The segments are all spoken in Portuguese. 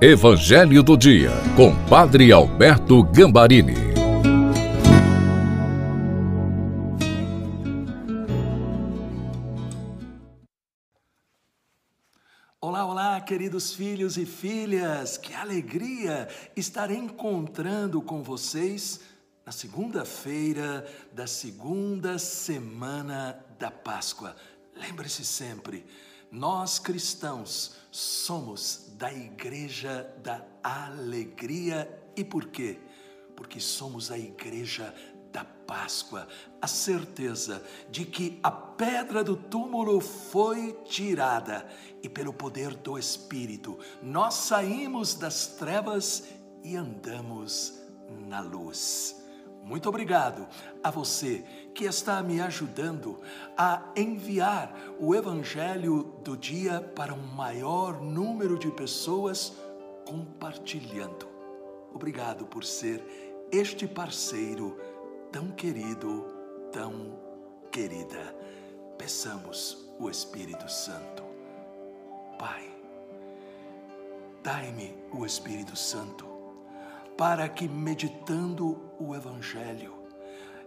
Evangelho do Dia, com Padre Alberto Gambarini. Olá, olá, queridos filhos e filhas, que alegria estar encontrando com vocês na segunda-feira da segunda semana da Páscoa. Lembre-se sempre, nós cristãos somos da Igreja da Alegria e por quê? Porque somos a Igreja da Páscoa, a certeza de que a pedra do túmulo foi tirada e pelo poder do Espírito nós saímos das trevas e andamos na luz. Muito obrigado a você que está me ajudando a enviar o Evangelho do dia para um maior número de pessoas compartilhando. Obrigado por ser este parceiro tão querido, tão querida. Peçamos o Espírito Santo. Pai, dai-me o Espírito Santo para que, meditando o Evangelho,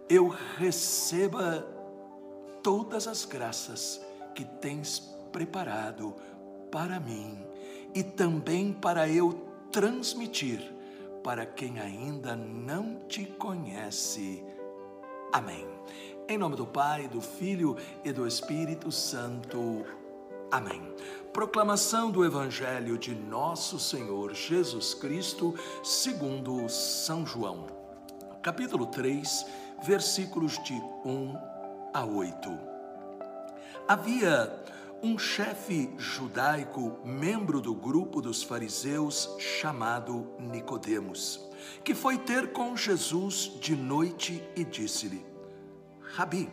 eu receba todas as graças que tens preparado para mim e também para eu transmitir para quem ainda não te conhece. Amém. Em nome do Pai, do Filho e do Espírito Santo. Amém. Proclamação do Evangelho de Nosso Senhor Jesus Cristo, segundo São João. Capítulo 3, versículos de 1 a 8. Havia um chefe judaico, membro do grupo dos fariseus, chamado Nicodemos, que foi ter com Jesus de noite e disse-lhe: Rabi,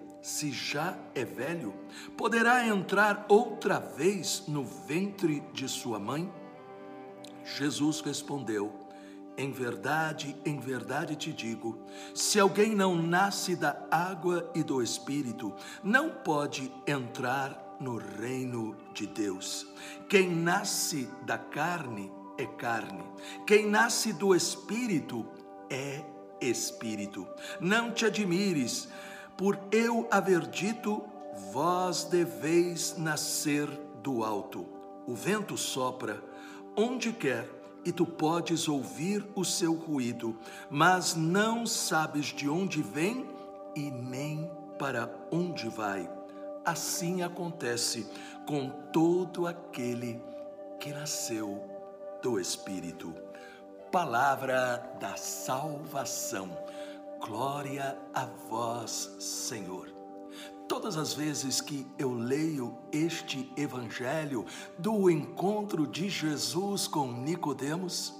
se já é velho, poderá entrar outra vez no ventre de sua mãe? Jesus respondeu: Em verdade, em verdade te digo: se alguém não nasce da água e do espírito, não pode entrar no reino de Deus. Quem nasce da carne é carne, quem nasce do espírito é espírito. Não te admires por eu haver dito: Vós deveis nascer do alto. O vento sopra onde quer e tu podes ouvir o seu ruído, mas não sabes de onde vem e nem para onde vai. Assim acontece com todo aquele que nasceu do Espírito. Palavra da salvação. Glória a vós, Senhor. Todas as vezes que eu leio este evangelho do encontro de Jesus com Nicodemos,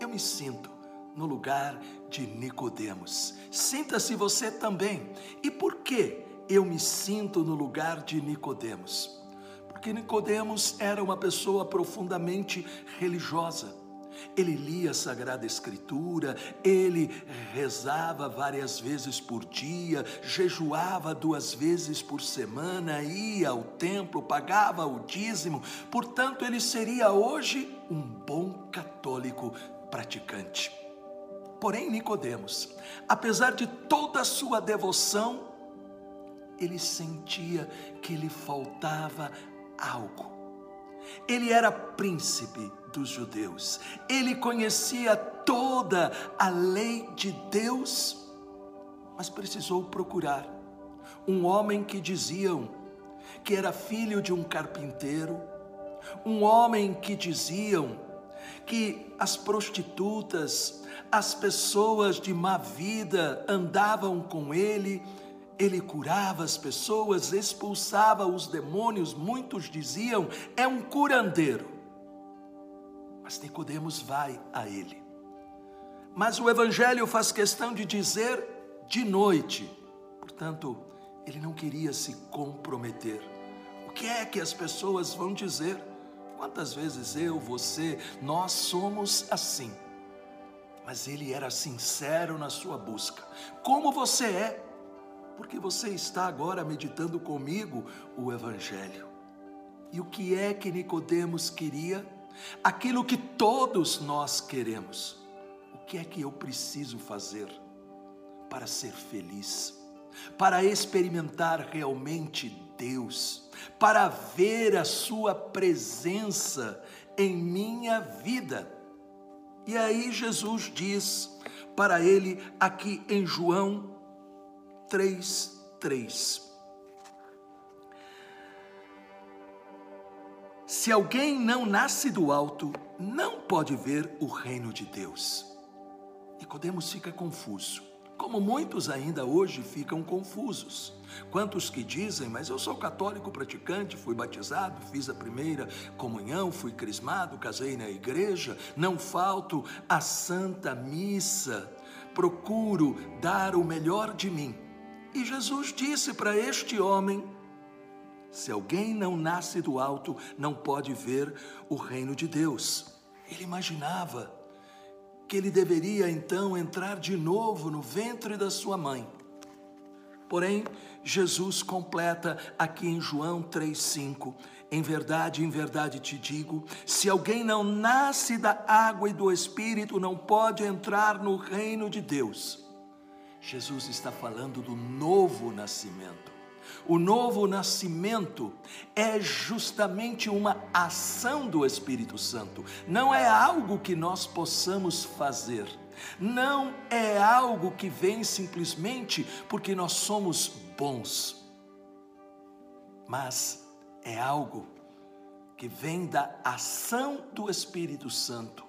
eu me sinto no lugar de Nicodemos. Sinta-se você também. E por que eu me sinto no lugar de Nicodemos? Porque Nicodemos era uma pessoa profundamente religiosa ele lia a Sagrada Escritura, ele rezava várias vezes por dia, jejuava duas vezes por semana, ia ao templo, pagava o dízimo, portanto, ele seria hoje um bom católico praticante. Porém, Nicodemos, apesar de toda a sua devoção, ele sentia que lhe faltava algo. Ele era príncipe dos judeus. Ele conhecia toda a lei de Deus, mas precisou procurar um homem que diziam que era filho de um carpinteiro, um homem que diziam que as prostitutas, as pessoas de má vida andavam com ele, ele curava as pessoas, expulsava os demônios, muitos diziam, é um curandeiro. Mas Nicodemos vai a ele. Mas o evangelho faz questão de dizer de noite. Portanto, ele não queria se comprometer. O que é que as pessoas vão dizer? Quantas vezes eu, você, nós somos assim. Mas ele era sincero na sua busca. Como você é? Porque você está agora meditando comigo o evangelho. E o que é que Nicodemos queria? Aquilo que todos nós queremos. O que é que eu preciso fazer para ser feliz? Para experimentar realmente Deus? Para ver a sua presença em minha vida? E aí Jesus diz para ele aqui em João 3, 3. Se alguém não nasce do alto, não pode ver o reino de Deus. Nicodemos fica confuso, como muitos ainda hoje ficam confusos. Quantos que dizem, mas eu sou católico praticante, fui batizado, fiz a primeira comunhão, fui crismado, casei na igreja, não falto a santa missa, procuro dar o melhor de mim. E Jesus disse para este homem: se alguém não nasce do alto, não pode ver o reino de Deus. Ele imaginava que ele deveria então entrar de novo no ventre da sua mãe. Porém, Jesus completa aqui em João 3,5: Em verdade, em verdade te digo: se alguém não nasce da água e do espírito, não pode entrar no reino de Deus. Jesus está falando do novo nascimento. O novo nascimento é justamente uma ação do Espírito Santo, não é algo que nós possamos fazer. Não é algo que vem simplesmente porque nós somos bons, mas é algo que vem da ação do Espírito Santo.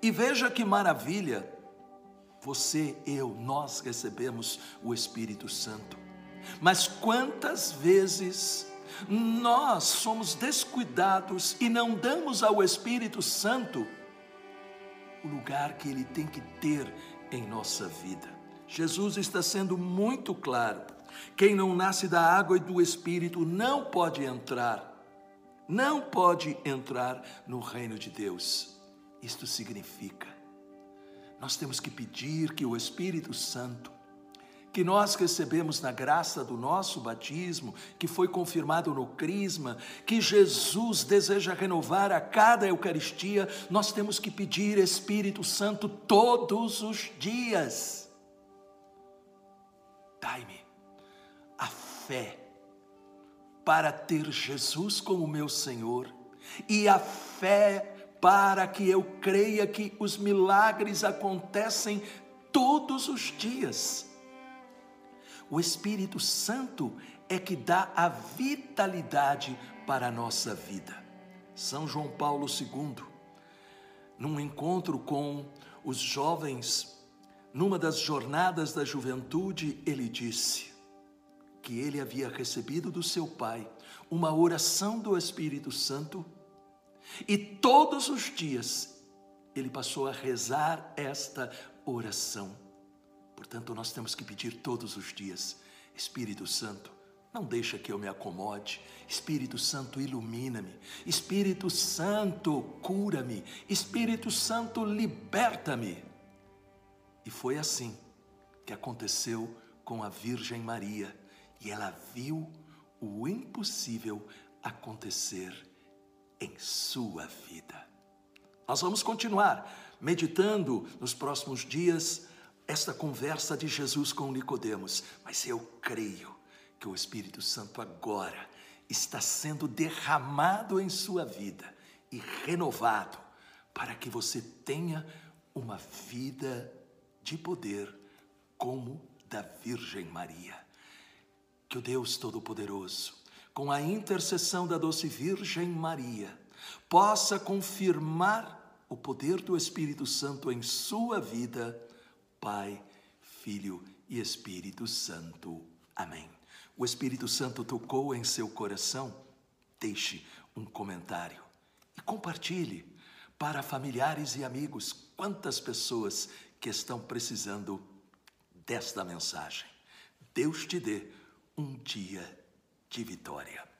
E veja que maravilha, você, eu, nós recebemos o Espírito Santo. Mas quantas vezes nós somos descuidados e não damos ao Espírito Santo o lugar que ele tem que ter em nossa vida? Jesus está sendo muito claro. Quem não nasce da água e do Espírito não pode entrar, não pode entrar no reino de Deus. Isto significa, nós temos que pedir que o Espírito Santo que nós recebemos na graça do nosso batismo, que foi confirmado no Crisma, que Jesus deseja renovar a cada Eucaristia, nós temos que pedir Espírito Santo todos os dias. Dai-me a fé para ter Jesus como meu Senhor e a fé para que eu creia que os milagres acontecem todos os dias o Espírito Santo é que dá a vitalidade para a nossa vida. São João Paulo II, num encontro com os jovens, numa das jornadas da juventude, ele disse que ele havia recebido do seu pai uma oração do Espírito Santo e todos os dias ele passou a rezar esta oração. Portanto, nós temos que pedir todos os dias: Espírito Santo, não deixa que eu me acomode. Espírito Santo, ilumina-me. Espírito Santo, cura-me. Espírito Santo, liberta-me. E foi assim que aconteceu com a Virgem Maria. E ela viu o impossível acontecer em sua vida. Nós vamos continuar meditando nos próximos dias esta conversa de Jesus com Nicodemos, mas eu creio que o Espírito Santo agora está sendo derramado em sua vida e renovado para que você tenha uma vida de poder como da Virgem Maria. Que o Deus Todo-Poderoso, com a intercessão da doce Virgem Maria, possa confirmar o poder do Espírito Santo em sua vida Pai, Filho e Espírito Santo. Amém. O Espírito Santo tocou em seu coração? Deixe um comentário e compartilhe para familiares e amigos. Quantas pessoas que estão precisando desta mensagem. Deus te dê um dia de vitória.